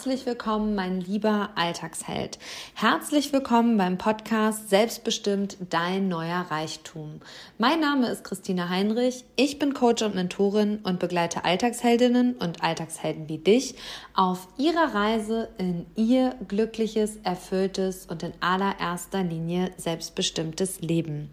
herzlich willkommen, mein lieber Alltagsheld. Herzlich willkommen beim Podcast Selbstbestimmt dein neuer Reichtum. Mein Name ist Christina Heinrich, ich bin Coach und Mentorin und begleite Alltagsheldinnen und Alltagshelden wie dich auf ihrer Reise in ihr glückliches, erfülltes und in allererster Linie selbstbestimmtes Leben.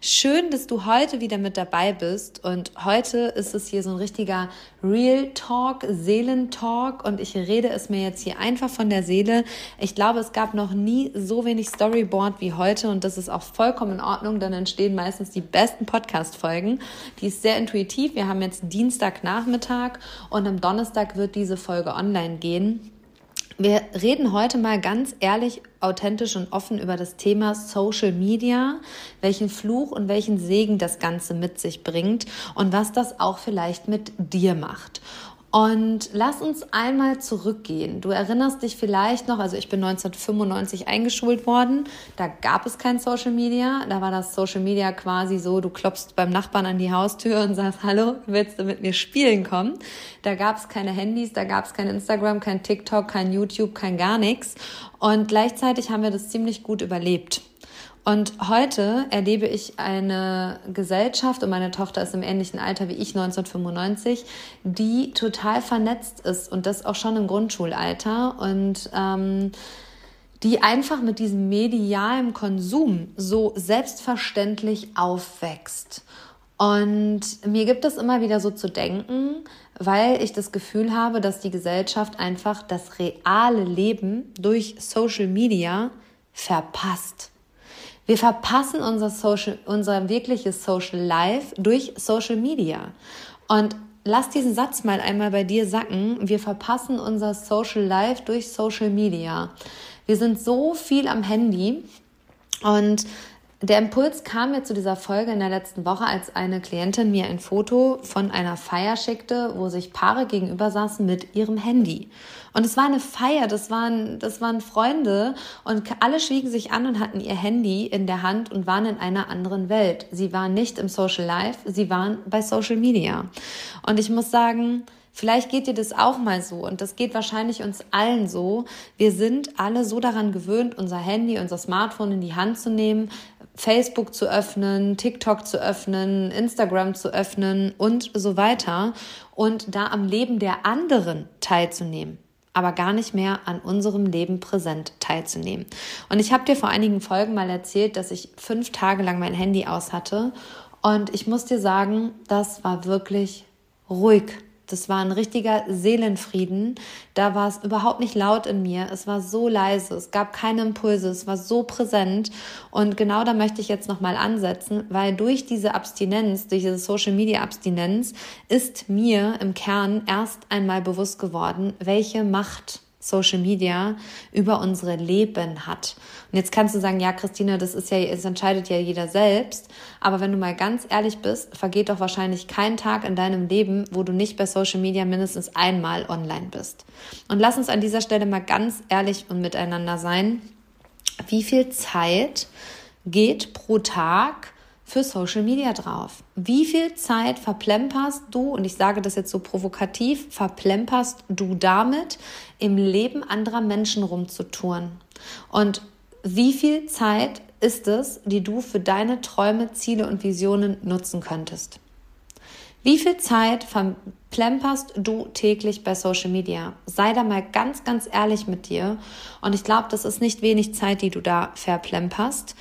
Schön, dass du heute wieder mit dabei bist und heute ist es hier so ein richtiger Real Talk, Seelentalk und ich rede es mir jetzt hier einfach von der Seele. Ich glaube, es gab noch nie so wenig Storyboard wie heute und das ist auch vollkommen in Ordnung, dann entstehen meistens die besten Podcast-Folgen. Die ist sehr intuitiv. Wir haben jetzt Dienstagnachmittag und am Donnerstag wird diese Folge online gehen. Wir reden heute mal ganz ehrlich, authentisch und offen über das Thema Social Media, welchen Fluch und welchen Segen das Ganze mit sich bringt und was das auch vielleicht mit dir macht. Und lass uns einmal zurückgehen. Du erinnerst dich vielleicht noch, also ich bin 1995 eingeschult worden. Da gab es kein Social Media. Da war das Social Media quasi so, du klopfst beim Nachbarn an die Haustür und sagst, hallo, willst du mit mir spielen kommen? Da gab es keine Handys, da gab es kein Instagram, kein TikTok, kein YouTube, kein gar nichts. Und gleichzeitig haben wir das ziemlich gut überlebt. Und heute erlebe ich eine Gesellschaft, und meine Tochter ist im ähnlichen Alter wie ich, 1995, die total vernetzt ist und das auch schon im Grundschulalter und ähm, die einfach mit diesem medialen Konsum so selbstverständlich aufwächst. Und mir gibt es immer wieder so zu denken, weil ich das Gefühl habe, dass die Gesellschaft einfach das reale Leben durch Social Media verpasst. Wir verpassen unser Social, unser wirkliches Social Life durch Social Media. Und lass diesen Satz mal einmal bei dir sacken. Wir verpassen unser Social Life durch Social Media. Wir sind so viel am Handy und der Impuls kam mir zu dieser Folge in der letzten Woche, als eine Klientin mir ein Foto von einer Feier schickte, wo sich Paare gegenüber saßen mit ihrem Handy. Und es war eine Feier, das waren, das waren Freunde und alle schwiegen sich an und hatten ihr Handy in der Hand und waren in einer anderen Welt. Sie waren nicht im Social Life, sie waren bei Social Media. Und ich muss sagen, Vielleicht geht dir das auch mal so und das geht wahrscheinlich uns allen so. Wir sind alle so daran gewöhnt, unser Handy, unser Smartphone in die Hand zu nehmen, Facebook zu öffnen, TikTok zu öffnen, Instagram zu öffnen und so weiter und da am Leben der anderen teilzunehmen aber gar nicht mehr an unserem Leben präsent teilzunehmen. Und ich habe dir vor einigen Folgen mal erzählt, dass ich fünf Tage lang mein Handy aus hatte. Und ich muss dir sagen, das war wirklich ruhig das war ein richtiger Seelenfrieden. Da war es überhaupt nicht laut in mir. Es war so leise. Es gab keine Impulse. Es war so präsent. Und genau da möchte ich jetzt nochmal ansetzen, weil durch diese Abstinenz, durch diese Social Media Abstinenz ist mir im Kern erst einmal bewusst geworden, welche Macht Social Media über unsere Leben hat. Und jetzt kannst du sagen, ja, Christina, das ist ja, es entscheidet ja jeder selbst. Aber wenn du mal ganz ehrlich bist, vergeht doch wahrscheinlich kein Tag in deinem Leben, wo du nicht bei Social Media mindestens einmal online bist. Und lass uns an dieser Stelle mal ganz ehrlich und miteinander sein. Wie viel Zeit geht pro Tag für Social Media drauf? Wie viel Zeit verplemperst du, und ich sage das jetzt so provokativ, verplemperst du damit, im Leben anderer Menschen rumzutouren? Und wie viel Zeit ist es, die du für deine Träume, Ziele und Visionen nutzen könntest? Wie viel Zeit verplemperst du täglich bei Social Media? Sei da mal ganz, ganz ehrlich mit dir. Und ich glaube, das ist nicht wenig Zeit, die du da verplemperst.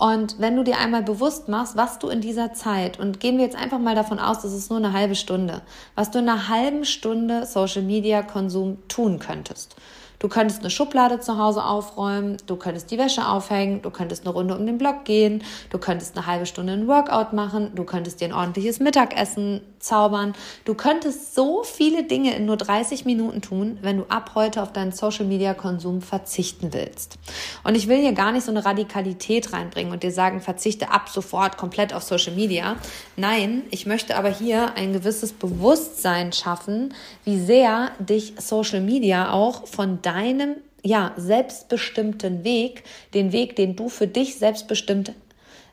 Und wenn du dir einmal bewusst machst, was du in dieser Zeit, und gehen wir jetzt einfach mal davon aus, das ist nur eine halbe Stunde, was du in einer halben Stunde Social Media Konsum tun könntest. Du könntest eine Schublade zu Hause aufräumen, du könntest die Wäsche aufhängen, du könntest eine Runde um den Block gehen, du könntest eine halbe Stunde ein Workout machen, du könntest dir ein ordentliches Mittagessen zaubern. Du könntest so viele Dinge in nur 30 Minuten tun, wenn du ab heute auf deinen Social Media Konsum verzichten willst. Und ich will hier gar nicht so eine Radikalität reinbringen und dir sagen, verzichte ab sofort komplett auf Social Media. Nein, ich möchte aber hier ein gewisses Bewusstsein schaffen, wie sehr dich Social Media auch von deinem ja, selbstbestimmten Weg, den Weg, den du für dich selbstbestimmt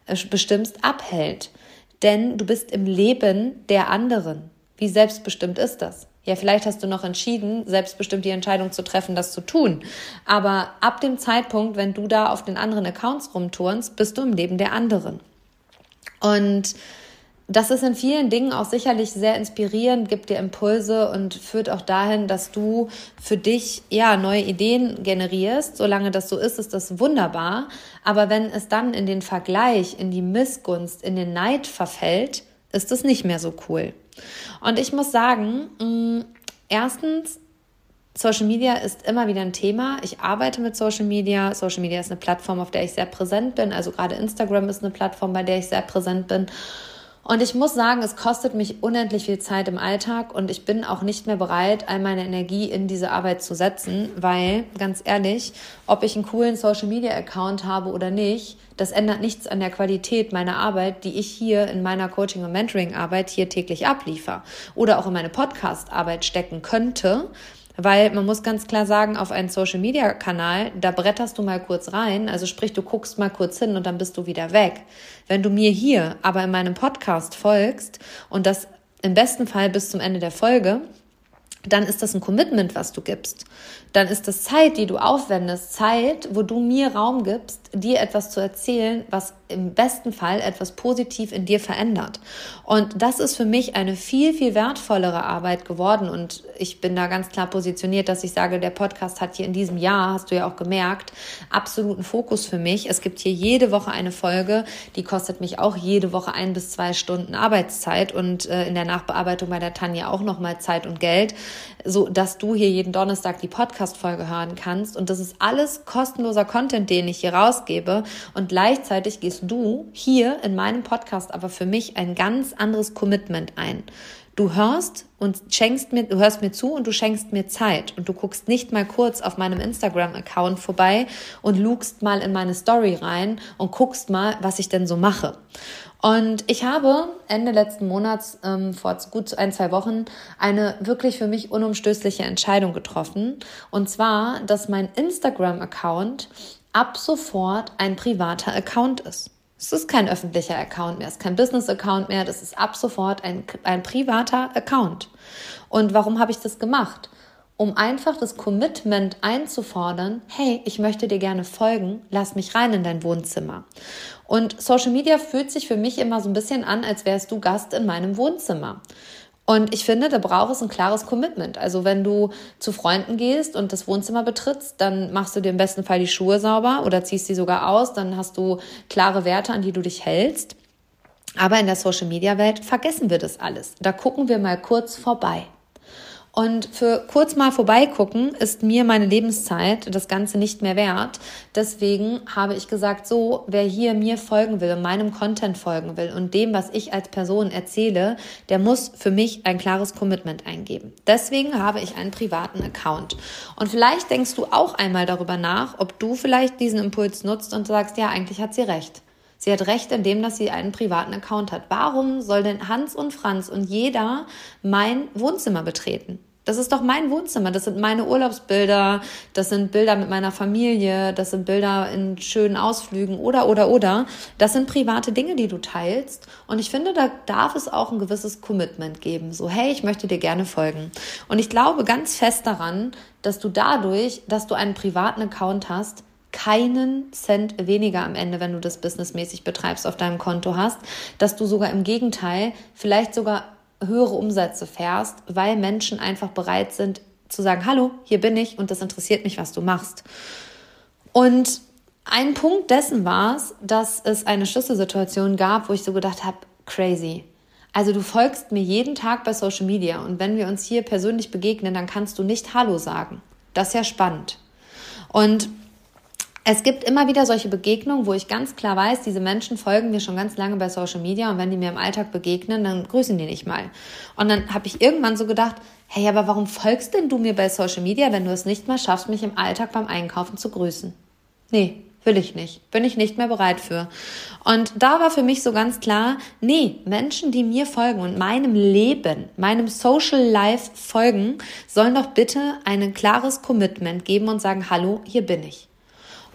äh, bestimmst, abhält. Denn du bist im Leben der anderen. Wie selbstbestimmt ist das? Ja, vielleicht hast du noch entschieden, selbstbestimmt die Entscheidung zu treffen, das zu tun. Aber ab dem Zeitpunkt, wenn du da auf den anderen Accounts rumturnst, bist du im Leben der anderen. Und das ist in vielen Dingen auch sicherlich sehr inspirierend, gibt dir Impulse und führt auch dahin, dass du für dich ja neue Ideen generierst. Solange das so ist, ist das wunderbar. Aber wenn es dann in den Vergleich, in die Missgunst, in den Neid verfällt, ist es nicht mehr so cool. Und ich muss sagen, mh, mm, erstens, Social Media ist immer wieder ein Thema. Ich arbeite mit Social Media. Social Media ist eine Plattform, auf der ich sehr präsent bin. Also gerade Instagram ist eine Plattform, bei der ich sehr präsent bin. Und ich muss sagen, es kostet mich unendlich viel Zeit im Alltag und ich bin auch nicht mehr bereit, all meine Energie in diese Arbeit zu setzen, weil, ganz ehrlich, ob ich einen coolen Social Media Account habe oder nicht, das ändert nichts an der Qualität meiner Arbeit, die ich hier in meiner Coaching- und Mentoring-Arbeit hier täglich abliefer oder auch in meine Podcast-Arbeit stecken könnte, weil man muss ganz klar sagen, auf einen Social Media Kanal, da bretterst du mal kurz rein, also sprich, du guckst mal kurz hin und dann bist du wieder weg. Wenn du mir hier aber in meinem Podcast folgst und das im besten Fall bis zum Ende der Folge, dann ist das ein Commitment, was du gibst. Dann ist das Zeit, die du aufwendest, Zeit, wo du mir Raum gibst, dir etwas zu erzählen, was im besten Fall etwas positiv in dir verändert. Und das ist für mich eine viel, viel wertvollere Arbeit geworden. Und ich bin da ganz klar positioniert, dass ich sage, der Podcast hat hier in diesem Jahr, hast du ja auch gemerkt, absoluten Fokus für mich. Es gibt hier jede Woche eine Folge, die kostet mich auch jede Woche ein bis zwei Stunden Arbeitszeit und äh, in der Nachbearbeitung bei der Tanja auch nochmal Zeit und Geld, so dass du hier jeden Donnerstag die Podcast-Folge hören kannst. Und das ist alles kostenloser Content, den ich hier rausgebe. Und gleichzeitig gehst du hier in meinem Podcast aber für mich ein ganz anderes Commitment ein. Du hörst und schenkst mir, du hörst mir zu und du schenkst mir Zeit und du guckst nicht mal kurz auf meinem Instagram-Account vorbei und lugst mal in meine Story rein und guckst mal, was ich denn so mache. Und ich habe Ende letzten Monats, ähm, vor gut ein, zwei Wochen, eine wirklich für mich unumstößliche Entscheidung getroffen. Und zwar, dass mein Instagram-Account ab sofort ein privater Account ist. Es ist kein öffentlicher Account mehr, es ist kein Business-Account mehr, das ist ab sofort ein, ein privater Account. Und warum habe ich das gemacht? Um einfach das Commitment einzufordern, hey, ich möchte dir gerne folgen, lass mich rein in dein Wohnzimmer. Und Social Media fühlt sich für mich immer so ein bisschen an, als wärst du Gast in meinem Wohnzimmer. Und ich finde, da braucht es ein klares Commitment. Also wenn du zu Freunden gehst und das Wohnzimmer betrittst, dann machst du dir im besten Fall die Schuhe sauber oder ziehst sie sogar aus, dann hast du klare Werte, an die du dich hältst. Aber in der Social-Media-Welt vergessen wir das alles. Da gucken wir mal kurz vorbei. Und für kurz mal vorbeigucken ist mir meine Lebenszeit das Ganze nicht mehr wert. Deswegen habe ich gesagt, so, wer hier mir folgen will, meinem Content folgen will und dem, was ich als Person erzähle, der muss für mich ein klares Commitment eingeben. Deswegen habe ich einen privaten Account. Und vielleicht denkst du auch einmal darüber nach, ob du vielleicht diesen Impuls nutzt und sagst, ja, eigentlich hat sie recht. Sie hat recht in dem, dass sie einen privaten Account hat. Warum soll denn Hans und Franz und jeder mein Wohnzimmer betreten? Das ist doch mein Wohnzimmer. Das sind meine Urlaubsbilder. Das sind Bilder mit meiner Familie. Das sind Bilder in schönen Ausflügen oder, oder, oder. Das sind private Dinge, die du teilst. Und ich finde, da darf es auch ein gewisses Commitment geben. So, hey, ich möchte dir gerne folgen. Und ich glaube ganz fest daran, dass du dadurch, dass du einen privaten Account hast, keinen Cent weniger am Ende, wenn du das businessmäßig betreibst, auf deinem Konto hast, dass du sogar im Gegenteil vielleicht sogar höhere Umsätze fährst, weil Menschen einfach bereit sind zu sagen, hallo, hier bin ich und das interessiert mich, was du machst. Und ein Punkt dessen war es, dass es eine Schlüsselsituation gab, wo ich so gedacht habe, crazy. Also du folgst mir jeden Tag bei Social Media und wenn wir uns hier persönlich begegnen, dann kannst du nicht Hallo sagen. Das ist ja spannend. Und es gibt immer wieder solche Begegnungen, wo ich ganz klar weiß, diese Menschen folgen mir schon ganz lange bei Social Media und wenn die mir im Alltag begegnen, dann grüßen die nicht mal. Und dann habe ich irgendwann so gedacht, hey, aber warum folgst denn du mir bei Social Media, wenn du es nicht mal schaffst, mich im Alltag beim Einkaufen zu grüßen? Nee, will ich nicht. Bin ich nicht mehr bereit für. Und da war für mich so ganz klar, nee, Menschen, die mir folgen und meinem Leben, meinem Social Life folgen, sollen doch bitte ein klares Commitment geben und sagen, hallo, hier bin ich.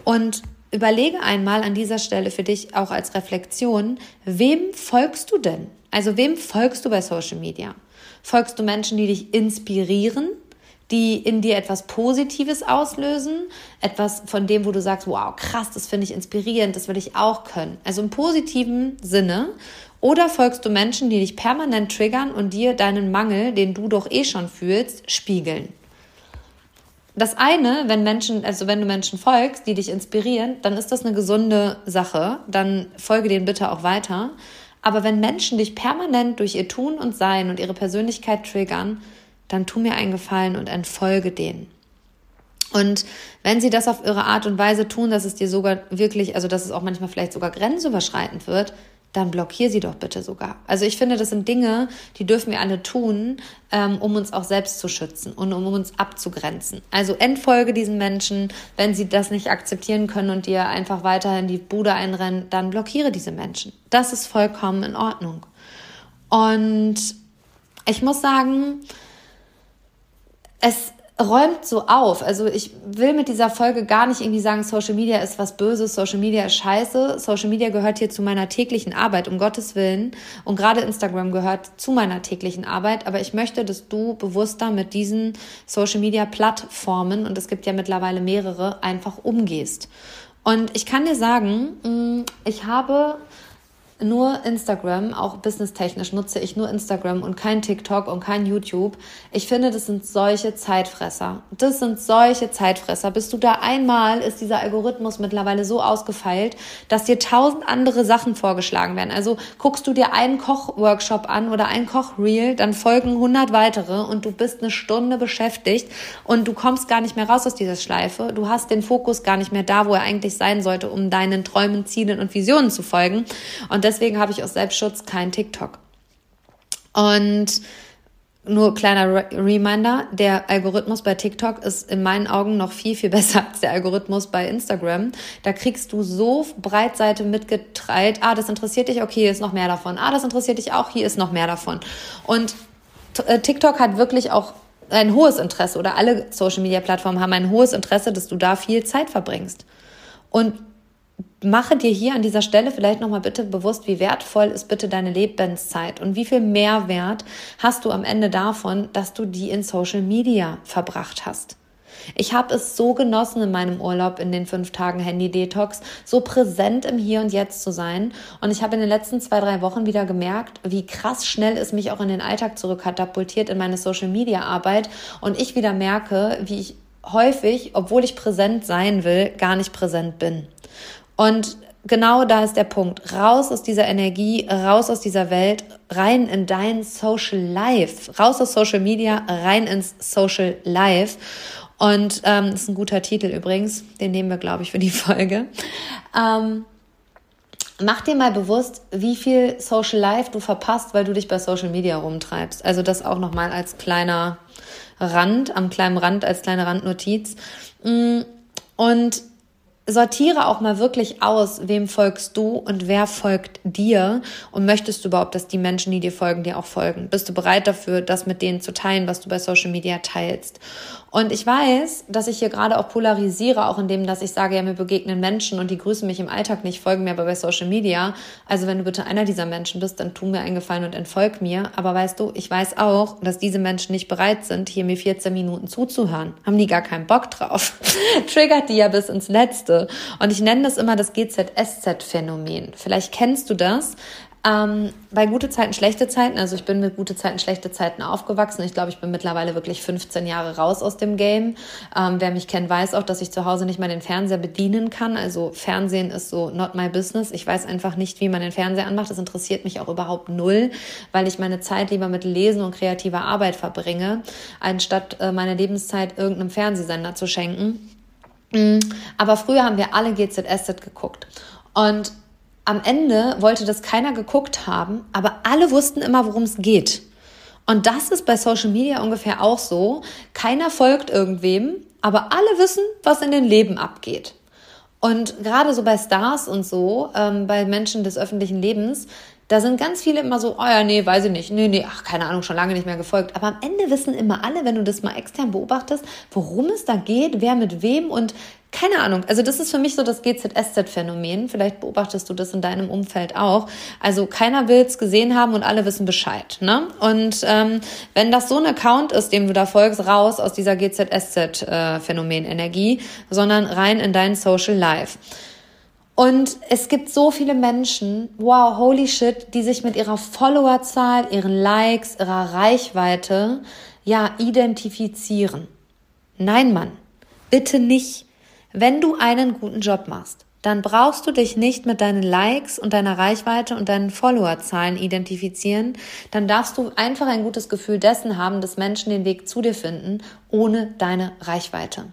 Und überlege einmal an dieser Stelle für dich auch als Reflexion, wem folgst du denn? Also wem folgst du bei Social Media? Folgst du Menschen, die dich inspirieren? die in dir etwas Positives auslösen, etwas von dem, wo du sagst, wow, krass, das finde ich inspirierend, das will ich auch können. Also im positiven Sinne. Oder folgst du Menschen, die dich permanent triggern und dir deinen Mangel, den du doch eh schon fühlst, spiegeln? Das eine, wenn Menschen, also wenn du Menschen folgst, die dich inspirieren, dann ist das eine gesunde Sache. Dann folge denen bitte auch weiter. Aber wenn Menschen dich permanent durch ihr Tun und Sein und ihre Persönlichkeit triggern, dann tu mir einen Gefallen und entfolge denen. Und wenn sie das auf ihre Art und Weise tun, dass es dir sogar wirklich, also dass es auch manchmal vielleicht sogar grenzüberschreitend wird, dann blockier sie doch bitte sogar. Also ich finde, das sind Dinge, die dürfen wir alle tun, ähm, um uns auch selbst zu schützen und um uns abzugrenzen. Also entfolge diesen Menschen, wenn sie das nicht akzeptieren können und dir einfach weiterhin die Bude einrennen, dann blockiere diese Menschen. Das ist vollkommen in Ordnung. Und ich muss sagen, es räumt so auf. Also ich will mit dieser Folge gar nicht irgendwie sagen, Social Media ist was Böses, Social Media ist scheiße. Social Media gehört hier zu meiner täglichen Arbeit, um Gottes Willen. Und gerade Instagram gehört zu meiner täglichen Arbeit. Aber ich möchte, dass du bewusster mit diesen Social Media Plattformen, und es gibt ja mittlerweile mehrere, einfach umgehst. Und ich kann dir sagen, mm, ich habe nur Instagram, auch businesstechnisch nutze ich nur Instagram und kein TikTok und kein YouTube. Ich finde, das sind solche Zeitfresser. Das sind solche Zeitfresser. Bist du da einmal, ist dieser Algorithmus mittlerweile so ausgefeilt, dass dir tausend andere Sachen vorgeschlagen werden. Also guckst du dir einen Kochworkshop an oder ein Kochreel, dann folgen hundert weitere und du bist eine Stunde beschäftigt und du kommst gar nicht mehr raus aus dieser Schleife. Du hast den Fokus gar nicht mehr da, wo er eigentlich sein sollte, um deinen Träumen, Zielen und Visionen zu folgen. Und deswegen habe ich aus Selbstschutz kein TikTok. Und nur kleiner Reminder, der Algorithmus bei TikTok ist in meinen Augen noch viel, viel besser als der Algorithmus bei Instagram. Da kriegst du so Breitseite mitgeteilt, ah, das interessiert dich, okay, hier ist noch mehr davon. Ah, das interessiert dich auch, hier ist noch mehr davon. Und äh, TikTok hat wirklich auch ein hohes Interesse oder alle Social-Media-Plattformen haben ein hohes Interesse, dass du da viel Zeit verbringst. Und mache dir hier an dieser Stelle vielleicht nochmal bitte bewusst, wie wertvoll ist bitte deine Lebenszeit und wie viel Mehrwert hast du am Ende davon, dass du die in Social Media verbracht hast. Ich habe es so genossen in meinem Urlaub in den fünf Tagen Handy-Detox, so präsent im Hier und Jetzt zu sein. Und ich habe in den letzten zwei, drei Wochen wieder gemerkt, wie krass schnell es mich auch in den Alltag zurückkatapultiert in meine Social-Media-Arbeit. Und ich wieder merke, wie ich häufig, obwohl ich präsent sein will, gar nicht präsent bin. Und genau da ist der Punkt. Raus aus dieser Energie, raus aus dieser Welt, rein in dein Social Life. Raus aus Social Media, rein ins Social Life. Und ähm, ist ein guter Titel übrigens. Den nehmen wir, glaube ich, für die Folge. Ähm, mach dir mal bewusst, wie viel Social Life du verpasst, weil du dich bei Social Media rumtreibst. Also das auch nochmal als kleiner Rand, am kleinen Rand, als kleine Randnotiz. Mm, und sortiere auch mal wirklich aus, wem folgst du und wer folgt dir und möchtest du überhaupt, dass die Menschen, die dir folgen, dir auch folgen? Bist du bereit dafür, das mit denen zu teilen, was du bei Social Media teilst? Und ich weiß, dass ich hier gerade auch polarisiere, auch indem, dass ich sage, ja, mir begegnen Menschen und die grüßen mich im Alltag nicht, folgen mir aber bei Social Media. Also wenn du bitte einer dieser Menschen bist, dann tu mir einen Gefallen und entfolg mir. Aber weißt du, ich weiß auch, dass diese Menschen nicht bereit sind, hier mir 14 Minuten zuzuhören. Haben die gar keinen Bock drauf. Triggert die ja bis ins Letzte. Und ich nenne das immer das GZSZ-Phänomen. Vielleicht kennst du das. Ähm, bei gute Zeiten, schlechte Zeiten, also ich bin mit gute Zeiten, schlechte Zeiten aufgewachsen. Ich glaube, ich bin mittlerweile wirklich 15 Jahre raus aus dem Game. Ähm, wer mich kennt, weiß auch, dass ich zu Hause nicht mal den Fernseher bedienen kann. Also Fernsehen ist so not my business. Ich weiß einfach nicht, wie man den Fernseher anmacht. Das interessiert mich auch überhaupt null, weil ich meine Zeit lieber mit Lesen und kreativer Arbeit verbringe, anstatt äh, meine Lebenszeit irgendeinem Fernsehsender zu schenken. Mm, aber früher haben wir alle GZSZ geguckt. Und am Ende wollte das keiner geguckt haben, aber alle wussten immer, worum es geht. Und das ist bei Social Media ungefähr auch so. Keiner folgt irgendwem, aber alle wissen, was in den Leben abgeht. Und gerade so bei Stars und so, ähm, bei Menschen des öffentlichen Lebens, da sind ganz viele immer so, oh ja, nee, weiß ich nicht, nee, nee, ach, keine Ahnung, schon lange nicht mehr gefolgt. Aber am Ende wissen immer alle, wenn du das mal extern beobachtest, worum es da geht, wer mit wem und keine Ahnung. Also das ist für mich so das GZSZ-Phänomen. Vielleicht beobachtest du das in deinem Umfeld auch. Also keiner will es gesehen haben und alle wissen Bescheid. Ne? Und ähm, wenn das so ein Account ist, dem du da folgst, raus aus dieser GZSZ-Phänomen-Energie, sondern rein in dein Social Life. Und es gibt so viele Menschen, wow, holy shit, die sich mit ihrer Followerzahl, ihren Likes, ihrer Reichweite, ja, identifizieren. Nein, Mann, bitte nicht. Wenn du einen guten Job machst, dann brauchst du dich nicht mit deinen Likes und deiner Reichweite und deinen Followerzahlen identifizieren. Dann darfst du einfach ein gutes Gefühl dessen haben, dass Menschen den Weg zu dir finden, ohne deine Reichweite.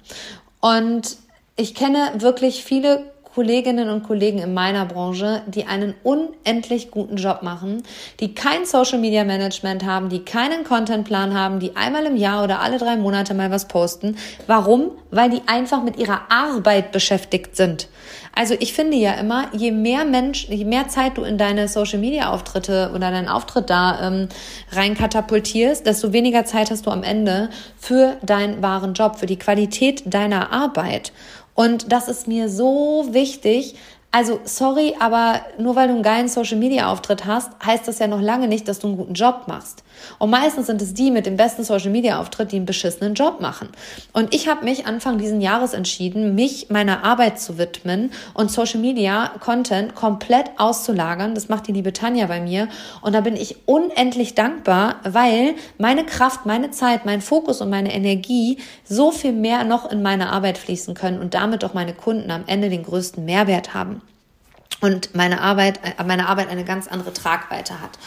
Und ich kenne wirklich viele Kolleginnen und Kollegen in meiner Branche, die einen unendlich guten Job machen, die kein Social Media Management haben, die keinen Contentplan haben, die einmal im Jahr oder alle drei Monate mal was posten. Warum? Weil die einfach mit ihrer Arbeit beschäftigt sind. Also ich finde ja immer, je mehr Mensch, je mehr Zeit du in deine Social Media Auftritte oder deinen Auftritt da ähm, rein katapultierst, desto weniger Zeit hast du am Ende für deinen wahren Job, für die Qualität deiner Arbeit. Und das ist mir so wichtig, also, sorry, aber nur weil du einen geilen Social Media Auftritt hast, heißt das ja noch lange nicht, dass du einen guten Job machst. Und meistens sind es die mit dem besten Social Media Auftritt, die einen beschissenen Job machen. Und ich habe mich Anfang diesen Jahres entschieden, mich meiner Arbeit zu widmen und Social Media Content komplett auszulagern. Das macht die liebe Tanja bei mir. Und da bin ich unendlich dankbar, weil meine Kraft, meine Zeit, mein Fokus und meine Energie so viel mehr noch in meine Arbeit fließen können und damit auch meine Kunden am Ende den größten Mehrwert haben und meine Arbeit, äh, meine Arbeit eine ganz andere Tragweite hat.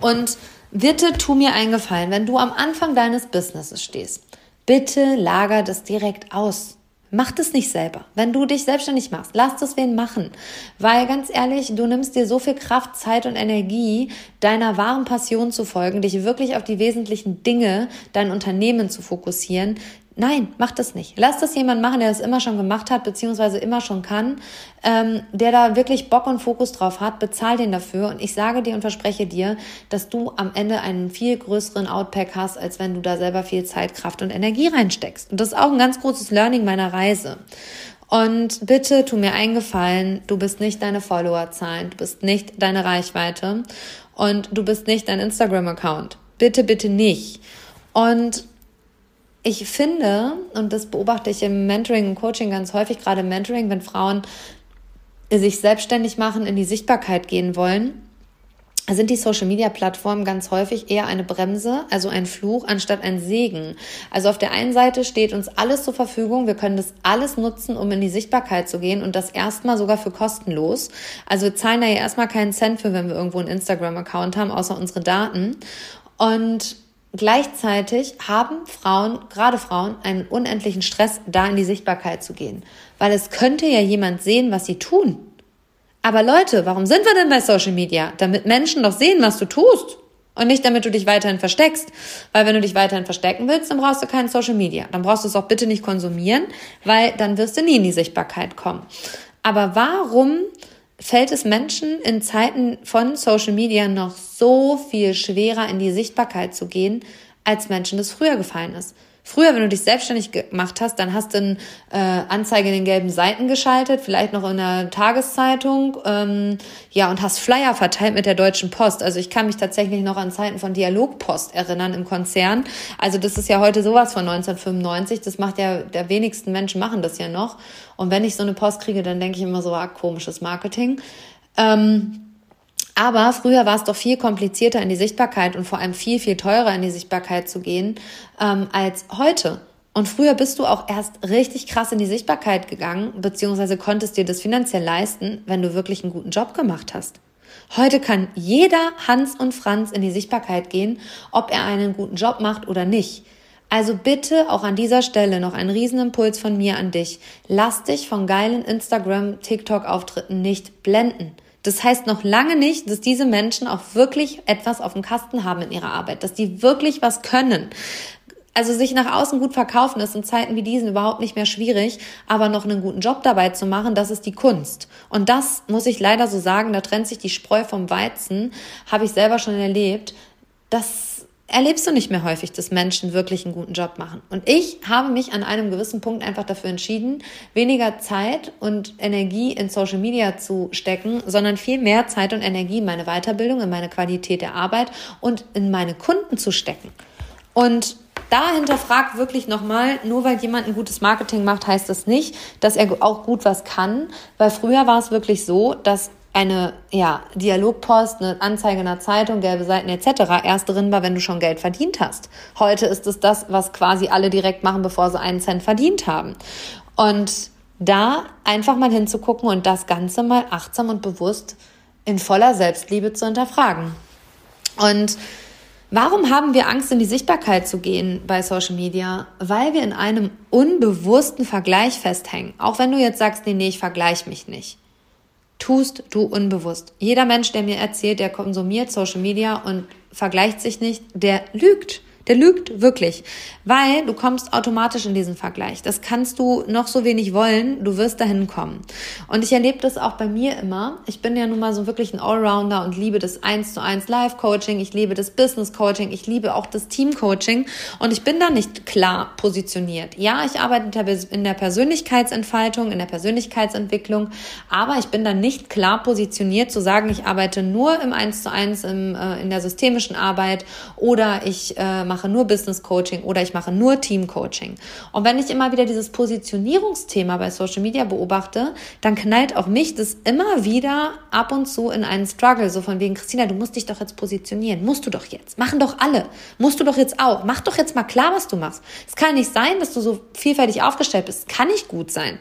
Und bitte tu mir einen Gefallen, wenn du am Anfang deines Businesses stehst, bitte lager das direkt aus. Mach das nicht selber. Wenn du dich selbstständig machst, lass das wen machen. Weil ganz ehrlich, du nimmst dir so viel Kraft, Zeit und Energie, deiner wahren Passion zu folgen, dich wirklich auf die wesentlichen Dinge, dein Unternehmen zu fokussieren, Nein, mach das nicht. Lass das jemand machen, der das immer schon gemacht hat, beziehungsweise immer schon kann, ähm, der da wirklich Bock und Fokus drauf hat, bezahl den dafür. Und ich sage dir und verspreche dir, dass du am Ende einen viel größeren Outpack hast, als wenn du da selber viel Zeit, Kraft und Energie reinsteckst. Und das ist auch ein ganz großes Learning meiner Reise. Und bitte tu mir eingefallen, du bist nicht deine Followerzahlen, du bist nicht deine Reichweite und du bist nicht dein Instagram-Account. Bitte, bitte nicht. Und ich finde, und das beobachte ich im Mentoring und Coaching ganz häufig, gerade im Mentoring, wenn Frauen sich selbstständig machen, in die Sichtbarkeit gehen wollen, sind die Social Media Plattformen ganz häufig eher eine Bremse, also ein Fluch, anstatt ein Segen. Also auf der einen Seite steht uns alles zur Verfügung. Wir können das alles nutzen, um in die Sichtbarkeit zu gehen und das erstmal sogar für kostenlos. Also wir zahlen da ja erstmal keinen Cent für, wenn wir irgendwo einen Instagram-Account haben, außer unsere Daten. Und Gleichzeitig haben Frauen, gerade Frauen, einen unendlichen Stress, da in die Sichtbarkeit zu gehen. Weil es könnte ja jemand sehen, was sie tun. Aber Leute, warum sind wir denn bei Social Media? Damit Menschen doch sehen, was du tust. Und nicht damit du dich weiterhin versteckst. Weil wenn du dich weiterhin verstecken willst, dann brauchst du kein Social Media. Dann brauchst du es auch bitte nicht konsumieren, weil dann wirst du nie in die Sichtbarkeit kommen. Aber warum fällt es Menschen in Zeiten von Social Media noch so viel schwerer, in die Sichtbarkeit zu gehen, als Menschen das früher gefallen ist. Früher, wenn du dich selbstständig gemacht hast, dann hast du eine äh, Anzeige in den gelben Seiten geschaltet, vielleicht noch in der Tageszeitung, ähm, ja, und hast Flyer verteilt mit der Deutschen Post. Also ich kann mich tatsächlich noch an Zeiten von Dialogpost erinnern im Konzern. Also das ist ja heute sowas von 1995. Das macht ja, der wenigsten Menschen machen das ja noch. Und wenn ich so eine Post kriege, dann denke ich immer so, ah, komisches Marketing. Ähm, aber früher war es doch viel komplizierter in die Sichtbarkeit und vor allem viel, viel teurer in die Sichtbarkeit zu gehen ähm, als heute. Und früher bist du auch erst richtig krass in die Sichtbarkeit gegangen, beziehungsweise konntest dir das finanziell leisten, wenn du wirklich einen guten Job gemacht hast. Heute kann jeder Hans und Franz in die Sichtbarkeit gehen, ob er einen guten Job macht oder nicht. Also bitte auch an dieser Stelle noch ein Riesenimpuls von mir an dich. Lass dich von geilen Instagram, TikTok-Auftritten nicht blenden. Das heißt noch lange nicht, dass diese Menschen auch wirklich etwas auf dem Kasten haben in ihrer Arbeit, dass die wirklich was können. Also sich nach außen gut verkaufen ist in Zeiten wie diesen überhaupt nicht mehr schwierig, aber noch einen guten Job dabei zu machen, das ist die Kunst. Und das muss ich leider so sagen, da trennt sich die Spreu vom Weizen, habe ich selber schon erlebt. Das erlebst du nicht mehr häufig, dass Menschen wirklich einen guten Job machen. Und ich habe mich an einem gewissen Punkt einfach dafür entschieden, weniger Zeit und Energie in Social Media zu stecken, sondern viel mehr Zeit und Energie in meine Weiterbildung, in meine Qualität der Arbeit und in meine Kunden zu stecken. Und da hinterfragt wirklich nochmal, nur weil jemand ein gutes Marketing macht, heißt das nicht, dass er auch gut was kann. Weil früher war es wirklich so, dass eine ja, Dialogpost, eine Anzeige in der Zeitung, gelbe Seiten etc. erst drin war, wenn du schon Geld verdient hast. Heute ist es das, was quasi alle direkt machen, bevor sie einen Cent verdient haben. Und da einfach mal hinzugucken und das Ganze mal achtsam und bewusst in voller Selbstliebe zu hinterfragen. Und warum haben wir Angst, in die Sichtbarkeit zu gehen bei Social Media? Weil wir in einem unbewussten Vergleich festhängen. Auch wenn du jetzt sagst, nee, nee, ich vergleiche mich nicht tust du unbewusst. Jeder Mensch, der mir erzählt, der konsumiert Social Media und vergleicht sich nicht, der lügt. Der lügt wirklich, weil du kommst automatisch in diesen Vergleich. Das kannst du noch so wenig wollen, du wirst dahin kommen. Und ich erlebe das auch bei mir immer. Ich bin ja nun mal so wirklich ein Allrounder und liebe das 1 zu 1 Live-Coaching, ich liebe das Business-Coaching, ich liebe auch das Team-Coaching und ich bin da nicht klar positioniert. Ja, ich arbeite in der Persönlichkeitsentfaltung, in der Persönlichkeitsentwicklung, aber ich bin da nicht klar positioniert zu sagen, ich arbeite nur im 1 zu 1 im, äh, in der systemischen Arbeit oder ich äh, mache nur Business Coaching oder ich mache nur Team Coaching. Und wenn ich immer wieder dieses Positionierungsthema bei Social Media beobachte, dann knallt auch mich das immer wieder ab und zu in einen Struggle, so von wegen, Christina, du musst dich doch jetzt positionieren. Musst du doch jetzt. Machen doch alle. Musst du doch jetzt auch. Mach doch jetzt mal klar, was du machst. Es kann nicht sein, dass du so vielfältig aufgestellt bist. Kann nicht gut sein.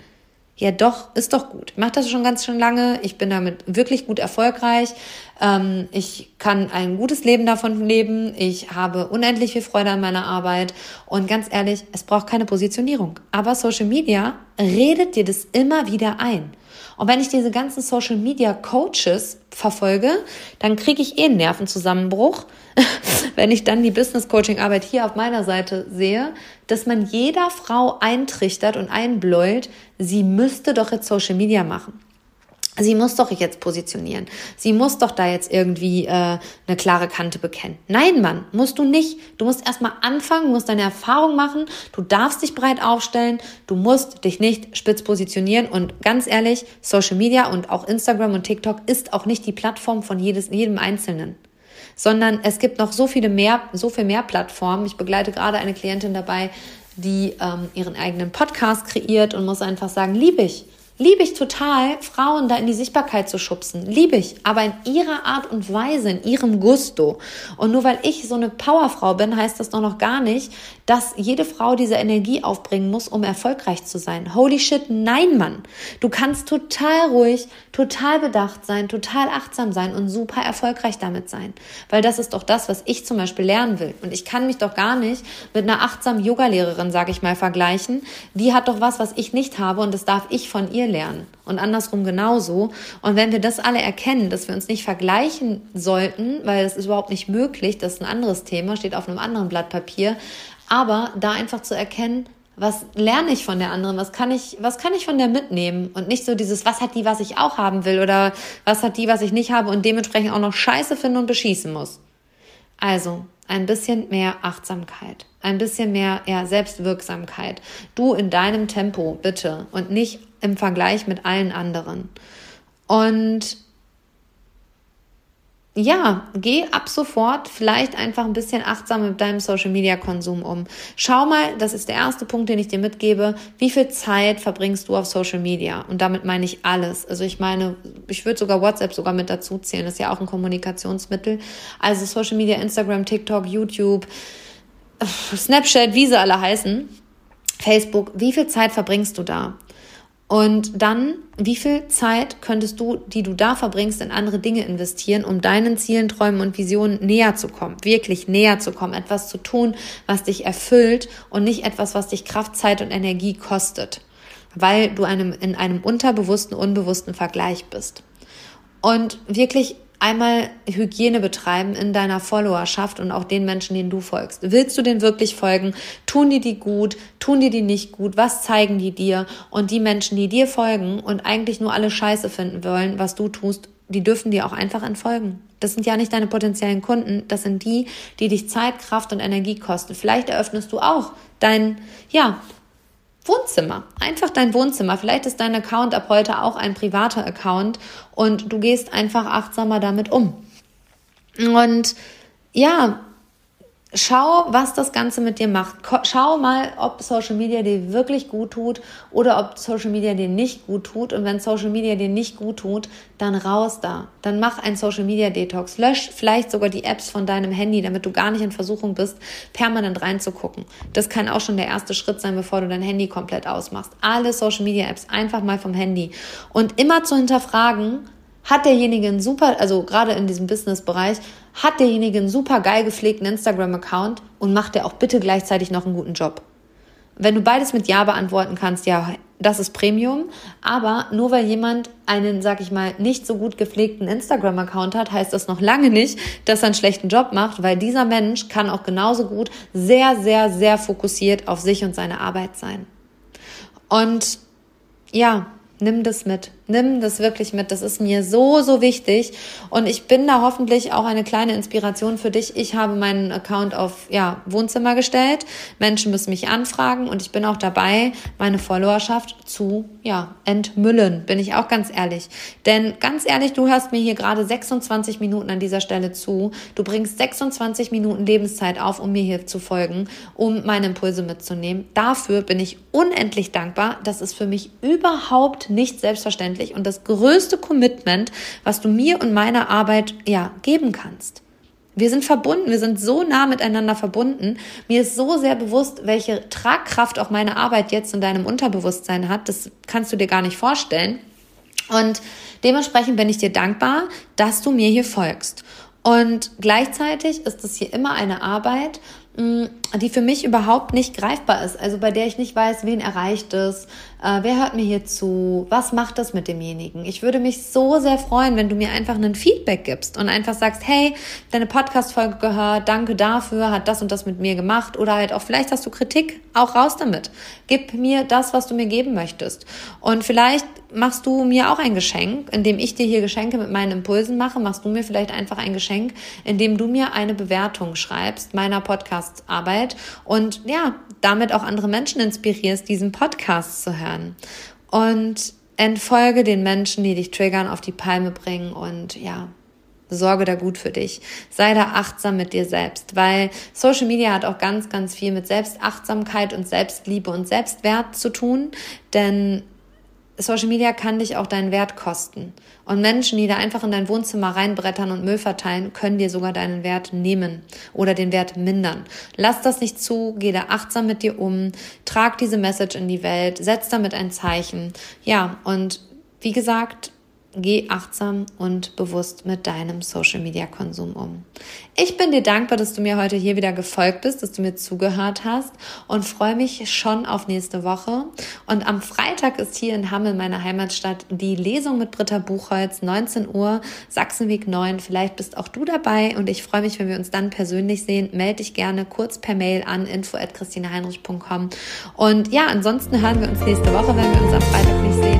Ja, doch, ist doch gut. Ich mache das schon ganz schön lange. Ich bin damit wirklich gut erfolgreich. Ähm, ich kann ein gutes Leben davon leben. Ich habe unendlich viel Freude an meiner Arbeit. Und ganz ehrlich, es braucht keine Positionierung. Aber Social Media redet dir das immer wieder ein. Und wenn ich diese ganzen Social Media Coaches verfolge, dann kriege ich eh einen Nervenzusammenbruch, wenn ich dann die Business Coaching Arbeit hier auf meiner Seite sehe, dass man jeder Frau eintrichtert und einbläut, sie müsste doch jetzt Social Media machen. Sie muss doch jetzt positionieren. Sie muss doch da jetzt irgendwie äh, eine klare Kante bekennen. Nein, Mann, musst du nicht. Du musst erstmal anfangen, musst deine Erfahrung machen. Du darfst dich breit aufstellen. Du musst dich nicht spitz positionieren. Und ganz ehrlich, Social Media und auch Instagram und TikTok ist auch nicht die Plattform von jedes, jedem Einzelnen. Sondern es gibt noch so viele mehr, so viel mehr Plattformen. Ich begleite gerade eine Klientin dabei, die ähm, ihren eigenen Podcast kreiert und muss einfach sagen, liebe ich Liebe ich total, Frauen da in die Sichtbarkeit zu schubsen. Liebe ich, aber in ihrer Art und Weise, in ihrem Gusto. Und nur weil ich so eine Powerfrau bin, heißt das doch noch gar nicht, dass jede Frau diese Energie aufbringen muss, um erfolgreich zu sein. Holy shit, nein, Mann. Du kannst total ruhig, total bedacht sein, total achtsam sein und super erfolgreich damit sein. Weil das ist doch das, was ich zum Beispiel lernen will. Und ich kann mich doch gar nicht mit einer achtsamen Yogalehrerin, sage ich mal, vergleichen. Die hat doch was, was ich nicht habe und das darf ich von ihr lernen und andersrum genauso. Und wenn wir das alle erkennen, dass wir uns nicht vergleichen sollten, weil es ist überhaupt nicht möglich, das ist ein anderes Thema, steht auf einem anderen Blatt Papier, aber da einfach zu erkennen, was lerne ich von der anderen? Was kann ich, was kann ich von der mitnehmen? Und nicht so dieses, was hat die, was ich auch haben will oder was hat die, was ich nicht habe und dementsprechend auch noch Scheiße finden und beschießen muss. Also, ein bisschen mehr Achtsamkeit, ein bisschen mehr ja, Selbstwirksamkeit. Du in deinem Tempo, bitte, und nicht im Vergleich mit allen anderen. Und ja, geh ab sofort vielleicht einfach ein bisschen achtsam mit deinem Social Media Konsum um. Schau mal, das ist der erste Punkt, den ich dir mitgebe. Wie viel Zeit verbringst du auf Social Media? Und damit meine ich alles. Also ich meine, ich würde sogar WhatsApp sogar mit dazu zählen. Das ist ja auch ein Kommunikationsmittel. Also Social Media, Instagram, TikTok, YouTube, Snapchat, wie sie alle heißen. Facebook, wie viel Zeit verbringst du da? Und dann, wie viel Zeit könntest du, die du da verbringst, in andere Dinge investieren, um deinen Zielen, Träumen und Visionen näher zu kommen, wirklich näher zu kommen, etwas zu tun, was dich erfüllt und nicht etwas, was dich Kraft, Zeit und Energie kostet, weil du einem, in einem unterbewussten, unbewussten Vergleich bist. Und wirklich einmal Hygiene betreiben in deiner Followerschaft und auch den Menschen, denen du folgst. Willst du denen wirklich folgen? Tun die die gut? Tun die die nicht gut? Was zeigen die dir? Und die Menschen, die dir folgen und eigentlich nur alle Scheiße finden wollen, was du tust, die dürfen dir auch einfach entfolgen. Das sind ja nicht deine potenziellen Kunden, das sind die, die dich Zeit, Kraft und Energie kosten. Vielleicht eröffnest du auch dein, ja, Wohnzimmer. Einfach dein Wohnzimmer. Vielleicht ist dein Account ab heute auch ein privater Account und du gehst einfach achtsamer damit um. Und ja, Schau, was das Ganze mit dir macht. Schau mal, ob Social Media dir wirklich gut tut oder ob Social Media dir nicht gut tut. Und wenn Social Media dir nicht gut tut, dann raus da. Dann mach ein Social Media Detox. Lösch vielleicht sogar die Apps von deinem Handy, damit du gar nicht in Versuchung bist, permanent reinzugucken. Das kann auch schon der erste Schritt sein, bevor du dein Handy komplett ausmachst. Alle Social Media Apps einfach mal vom Handy. Und immer zu hinterfragen, hat derjenige einen super, also gerade in diesem Business-Bereich, hat derjenige einen super geil gepflegten Instagram-Account und macht der auch bitte gleichzeitig noch einen guten Job. Wenn du beides mit Ja beantworten kannst, ja, das ist Premium. Aber nur weil jemand einen, sag ich mal, nicht so gut gepflegten Instagram-Account hat, heißt das noch lange nicht, dass er einen schlechten Job macht, weil dieser Mensch kann auch genauso gut sehr, sehr, sehr fokussiert auf sich und seine Arbeit sein. Und ja, nimm das mit. Nimm das wirklich mit. Das ist mir so, so wichtig. Und ich bin da hoffentlich auch eine kleine Inspiration für dich. Ich habe meinen Account auf ja, Wohnzimmer gestellt. Menschen müssen mich anfragen und ich bin auch dabei, meine Followerschaft zu ja, entmüllen. Bin ich auch ganz ehrlich. Denn ganz ehrlich, du hörst mir hier gerade 26 Minuten an dieser Stelle zu. Du bringst 26 Minuten Lebenszeit auf, um mir hier zu folgen, um meine Impulse mitzunehmen. Dafür bin ich unendlich dankbar. Das ist für mich überhaupt nicht selbstverständlich und das größte Commitment, was du mir und meiner Arbeit ja geben kannst. Wir sind verbunden, wir sind so nah miteinander verbunden. Mir ist so sehr bewusst, welche Tragkraft auch meine Arbeit jetzt in deinem Unterbewusstsein hat. Das kannst du dir gar nicht vorstellen. Und dementsprechend bin ich dir dankbar, dass du mir hier folgst. Und gleichzeitig ist es hier immer eine Arbeit, Mm, die für mich überhaupt nicht greifbar ist. Also bei der ich nicht weiß, wen erreicht es, äh, wer hört mir hier zu, was macht das mit demjenigen. Ich würde mich so sehr freuen, wenn du mir einfach einen Feedback gibst und einfach sagst, hey, deine Podcast-Folge gehört, danke dafür, hat das und das mit mir gemacht oder halt auch vielleicht hast du Kritik, auch raus damit. Gib mir das, was du mir geben möchtest. Und vielleicht machst du mir auch ein Geschenk, indem ich dir hier Geschenke mit meinen Impulsen mache, machst du mir vielleicht einfach ein Geschenk, indem du mir eine Bewertung schreibst meiner Podcast-Arbeit und ja, damit auch andere Menschen inspirierst, diesen Podcast zu hören. Und entfolge den Menschen, die dich triggern, auf die Palme bringen und ja, sorge da gut für dich. Sei da achtsam mit dir selbst, weil Social Media hat auch ganz, ganz viel mit Selbstachtsamkeit und Selbstliebe und Selbstwert zu tun, denn Social Media kann dich auch deinen Wert kosten. Und Menschen, die da einfach in dein Wohnzimmer reinbrettern und Müll verteilen, können dir sogar deinen Wert nehmen oder den Wert mindern. Lass das nicht zu, geh da achtsam mit dir um, trag diese Message in die Welt, setz damit ein Zeichen. Ja, und wie gesagt, geh achtsam und bewusst mit deinem Social-Media-Konsum um. Ich bin dir dankbar, dass du mir heute hier wieder gefolgt bist, dass du mir zugehört hast und freue mich schon auf nächste Woche. Und am Freitag ist hier in Hammel, meiner Heimatstadt, die Lesung mit Britta Buchholz, 19 Uhr, Sachsenweg 9. Vielleicht bist auch du dabei und ich freue mich, wenn wir uns dann persönlich sehen. Melde dich gerne kurz per Mail an info.christineheinrich.com. Und ja, ansonsten hören wir uns nächste Woche, wenn wir uns am Freitag nicht sehen.